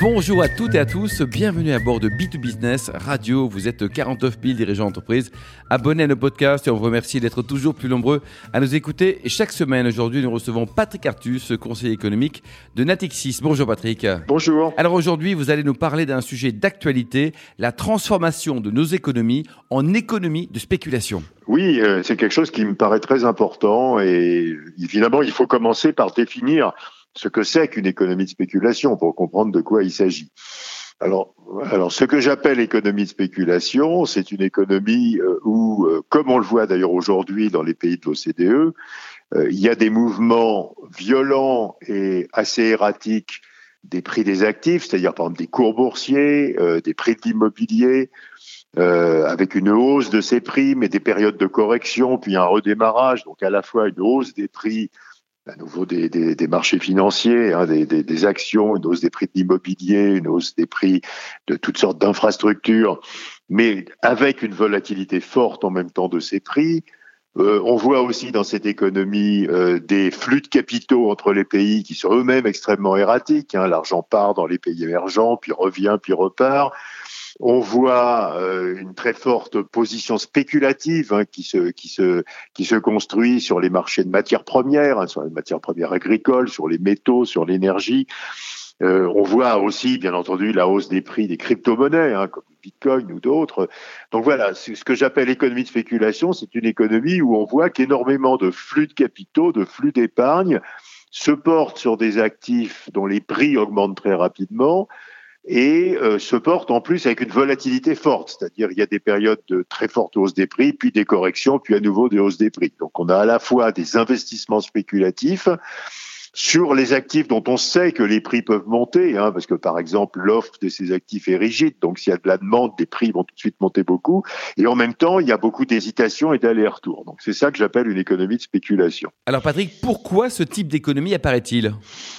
Bonjour à toutes et à tous, bienvenue à bord de B2Business Radio. Vous êtes 49 000 dirigeants d'entreprise. Abonnez à nos podcasts et on vous remercie d'être toujours plus nombreux à nous écouter. Et chaque semaine, aujourd'hui, nous recevons Patrick Artus, conseiller économique de Natixis. Bonjour Patrick. Bonjour. Alors aujourd'hui, vous allez nous parler d'un sujet d'actualité, la transformation de nos économies en économie de spéculation. Oui, euh, c'est quelque chose qui me paraît très important et évidemment, il faut commencer par définir ce que c'est qu'une économie de spéculation pour comprendre de quoi il s'agit. Alors, ce que j'appelle économie de spéculation, c'est une économie euh, où, euh, comme on le voit d'ailleurs aujourd'hui dans les pays de l'OCDE, euh, il y a des mouvements violents et assez erratiques des prix des actifs, c'est-à-dire par exemple des cours boursiers, des prix de l'immobilier, avec une hausse de ces prix, mais des périodes de correction, puis un redémarrage, donc à la fois une hausse des prix à nouveau des, des, des marchés financiers, hein, des, des, actions, une hausse des prix de l'immobilier, une hausse des prix de toutes sortes d'infrastructures, mais avec une volatilité forte en même temps de ces prix. Euh, on voit aussi dans cette économie euh, des flux de capitaux entre les pays qui sont eux-mêmes extrêmement erratiques. Hein. L'argent part dans les pays émergents, puis revient, puis repart. On voit euh, une très forte position spéculative hein, qui, se, qui, se, qui se construit sur les marchés de matières premières, hein, sur les matières premières agricoles, sur les métaux, sur l'énergie. Euh, on voit aussi, bien entendu, la hausse des prix des crypto-monnaies, hein, comme Bitcoin ou d'autres. Donc voilà, ce que j'appelle l'économie de spéculation, c'est une économie où on voit qu'énormément de flux de capitaux, de flux d'épargne se portent sur des actifs dont les prix augmentent très rapidement, et euh, se porte en plus avec une volatilité forte, c'est-à-dire il y a des périodes de très forte hausse des prix, puis des corrections, puis à nouveau des hausses des prix. Donc on a à la fois des investissements spéculatifs sur les actifs dont on sait que les prix peuvent monter, hein, parce que par exemple l'offre de ces actifs est rigide, donc s'il y a de la demande, les prix vont tout de suite monter beaucoup, et en même temps il y a beaucoup d'hésitation et d'aller-retour. Donc c'est ça que j'appelle une économie de spéculation. Alors Patrick, pourquoi ce type d'économie apparaît-il?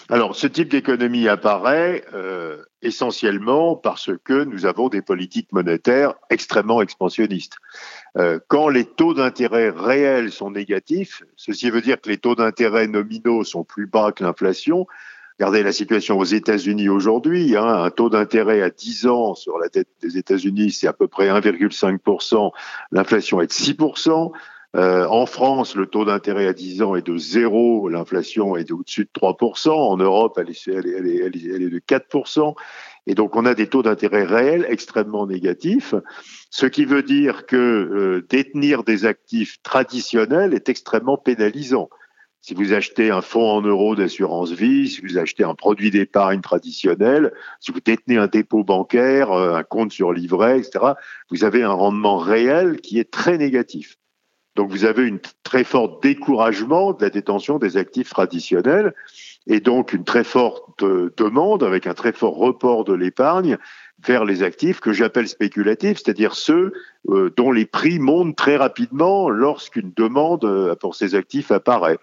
Alors ce type d'économie apparaît euh, essentiellement parce que nous avons des politiques monétaires extrêmement expansionnistes. Euh, quand les taux d'intérêt réels sont négatifs, ceci veut dire que les taux d'intérêt nominaux sont plus bas que l'inflation. Regardez la situation aux États-Unis aujourd'hui. Hein, un taux d'intérêt à 10 ans sur la dette des États-Unis, c'est à peu près 1,5%. L'inflation est de 6%. Euh, en France, le taux d'intérêt à 10 ans est de 0, l'inflation est au-dessus de 3%. En Europe, elle est, de 4%. Et donc, on a des taux d'intérêt réels extrêmement négatifs, ce qui veut dire que euh, détenir des actifs traditionnels est extrêmement pénalisant. Si vous achetez un fonds en euros d'assurance vie, si vous achetez un produit d'épargne traditionnel, si vous détenez un dépôt bancaire, euh, un compte sur livret, etc., vous avez un rendement réel qui est très négatif. Donc vous avez une très forte découragement de la détention des actifs traditionnels et donc une très forte euh, demande avec un très fort report de l'épargne vers les actifs que j'appelle spéculatifs, c'est-à-dire ceux euh, dont les prix montent très rapidement lorsqu'une demande euh, pour ces actifs apparaît.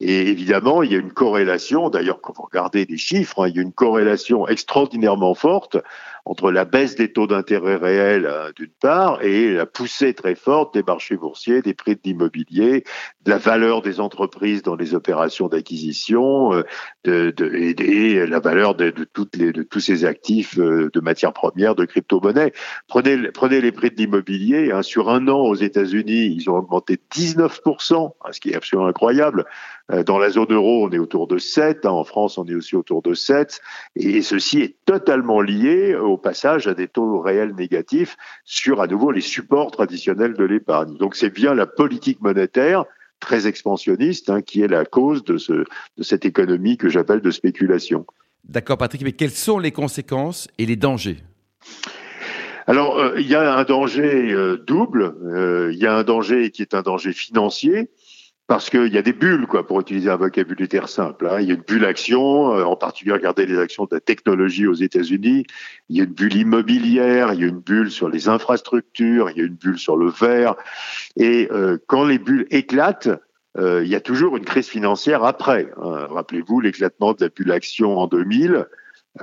Et évidemment, il y a une corrélation, d'ailleurs quand vous regardez les chiffres, hein, il y a une corrélation extraordinairement forte entre la baisse des taux d'intérêt réels euh, d'une part et la poussée très forte des marchés boursiers, des prix de l'immobilier, de la valeur des entreprises dans les opérations d'acquisition euh, de, de, et, la valeur de, toutes les, de tous ces actifs euh, de matières premières, de crypto-monnaies. Prenez, prenez les prix de l'immobilier, hein, sur un an aux États-Unis, ils ont augmenté 19%, hein, ce qui est absolument incroyable. Dans la zone euro, on est autour de 7, hein, en France, on est aussi autour de 7, et ceci est totalement lié au passage à des taux réels négatifs sur à nouveau les supports traditionnels de l'épargne. Donc c'est bien la politique monétaire très expansionniste hein, qui est la cause de, ce, de cette économie que j'appelle de spéculation. D'accord Patrick, mais quelles sont les conséquences et les dangers? Alors, euh, il y a un danger euh, double. Euh, il y a un danger qui est un danger financier, parce qu'il y a des bulles, quoi, pour utiliser un vocabulaire simple. Hein. Il y a une bulle action, euh, en particulier regardez les actions de la technologie aux États-Unis. Il y a une bulle immobilière, il y a une bulle sur les infrastructures, il y a une bulle sur le verre. Et euh, quand les bulles éclatent, euh, il y a toujours une crise financière après. Hein. Rappelez-vous l'éclatement de la bulle action en 2000.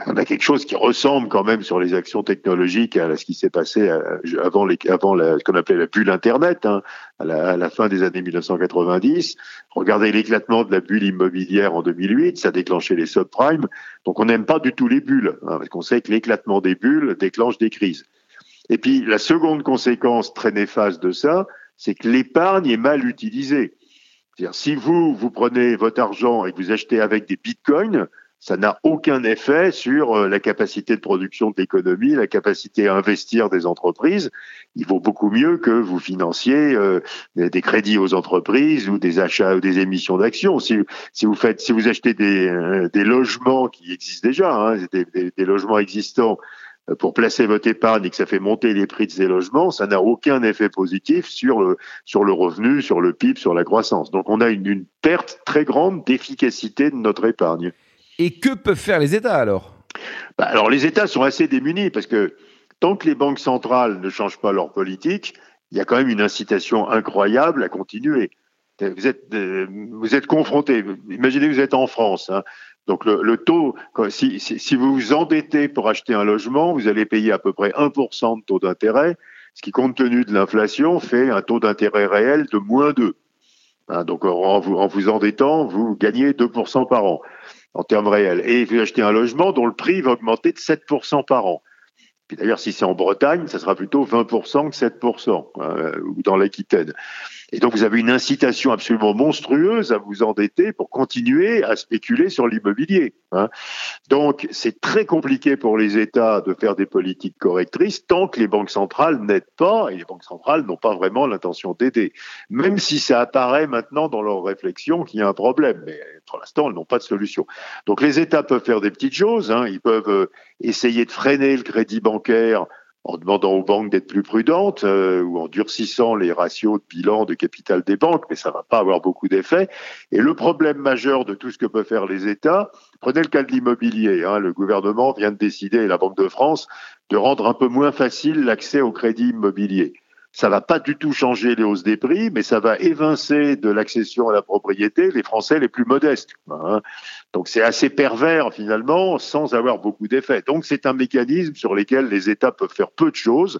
On a quelque chose qui ressemble quand même sur les actions technologiques à ce qui s'est passé euh, avant, la, ce qu'on appelait la bulle Internet, hein, à, la, à, la, fin des années 1990. Regardez l'éclatement de la bulle immobilière en 2008, ça a déclenché les subprimes. Donc on n'aime pas du tout les bulles, hein, parce qu'on sait que l'éclatement des bulles déclenche des crises. Et puis la seconde conséquence très néfaste de ça, c'est que l'épargne est mal utilisée. C'est-à-dire si vous, vous prenez votre argent et que vous achetez avec des bitcoins, ça n'a aucun effet sur euh, la capacité de production de l'économie, la capacité à investir des entreprises. Il vaut beaucoup mieux que vous financiez euh, des crédits aux entreprises ou des achats ou des émissions d'actions. Si, si, vous faites, si vous achetez des, euh, des logements qui existent déjà, hein, des, des, des, logements existants pour placer votre épargne et que ça fait monter les prix de ces logements, ça n'a aucun effet positif sur le, sur le revenu, sur le PIB, sur la croissance. Donc on a une, une perte très grande d'efficacité de notre épargne. Et que peuvent faire les États alors? Bah, Alors les États sont assez démunis parce que tant que les banques centrales ne changent pas leur politique, il y a quand même une incitation incroyable à continuer. Vous êtes, euh, vous confronté. Imaginez que vous êtes en France. Hein. Donc le, taux, si, vous vous endettez pour acheter un logement, vous allez payer à peu près 1% de taux d'intérêt, ce qui, compte tenu de l'inflation, fait un taux d'intérêt réel de moins 2. Hein, donc en vous, en vous endettant, vous gagnez 2% par an en termes réels. Et vous achetez un logement dont le prix va augmenter de 7% par an. Puis d'ailleurs, si c'est en Bretagne, ça sera plutôt 20% que 7%, hein, ou dans l'Aquitaine. Et donc, vous avez une incitation absolument monstrueuse à vous endetter pour continuer à spéculer sur l'immobilier. Hein. Donc, c'est très compliqué pour les États de faire des politiques correctrices tant que les banques centrales n'aident pas, et les banques centrales n'ont pas vraiment l'intention d'aider. Même si ça apparaît maintenant dans leur réflexion qu'il y a un problème, mais pour l'instant, elles n'ont pas de solution. Donc, les États peuvent faire des petites choses. Hein. Ils peuvent euh, essayer de freiner le crédit bancaire en demandant aux banques d'être plus prudentes euh, ou en durcissant les ratios de bilan de capital des banques, mais ça va pas avoir beaucoup d'effet. Et le problème majeur de tout ce que peuvent faire les États, prenez le cas de l'immobilier. Hein, le gouvernement vient de décider, la Banque de France, de rendre un peu moins facile l'accès au crédit immobilier ça va pas du tout changer les hausses des prix, mais ça va évincer de l'accession à la propriété les Français les plus modestes. Hein. Donc c'est assez pervers finalement, sans avoir beaucoup d'effets. Donc c'est un mécanisme sur lequel les États peuvent faire peu de choses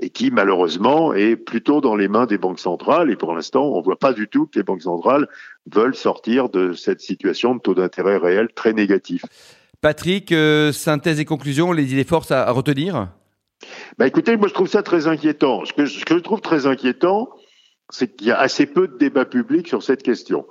et qui malheureusement est plutôt dans les mains des banques centrales. Et pour l'instant, on voit pas du tout que les banques centrales veulent sortir de cette situation de taux d'intérêt réel très négatif. Patrick, euh, synthèse et conclusion, les idées forces à retenir? Bah écoutez, moi je trouve ça très inquiétant. Ce que, je trouve très inquiétant, c'est qu'il y a assez peu de débat public sur cette question.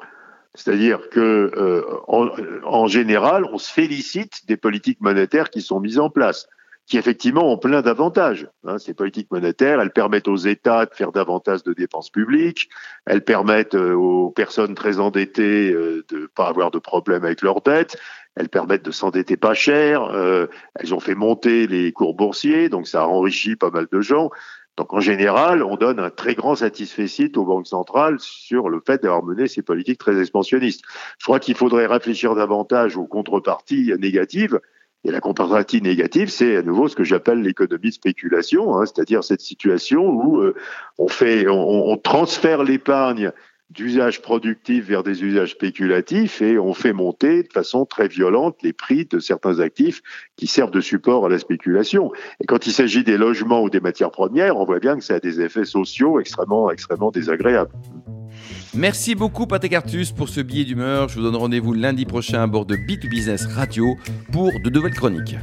C'est-à-dire que euh, en, général, on se félicite des politiques monétaires qui sont mises en place, qui effectivement ont plein d'avantages. Hein, ces politiques monétaires, elles permettent aux États de faire davantage de dépenses publiques, elles permettent euh, aux personnes très endettées euh, de pas avoir de problèmes avec leurs dettes, elles permettent de s'endetter pas cher, euh, elles ont fait monter les cours boursiers, donc ça a enrichi pas mal de gens. Donc en général, on donne un très grand satisfait aux banques centrales sur le fait d'avoir mené ces politiques très expansionnistes. Je crois qu'il faudrait réfléchir davantage aux contreparties négatives. Et la contrepartie négative, c'est à nouveau ce que j'appelle l'économie de spéculation, hein, c'est-à-dire cette situation où euh, on fait, on, on transfère l'épargne d'usages productifs vers des usages spéculatifs et on fait monter de façon très violente les prix de certains actifs qui servent de support à la spéculation. Et quand il s'agit des logements ou des matières premières, on voit bien que ça a des effets sociaux extrêmement, extrêmement désagréables. Merci beaucoup Patrick Artus pour ce billet d'humeur. Je vous donne rendez-vous lundi prochain à bord de B2Business Radio pour de nouvelles chroniques.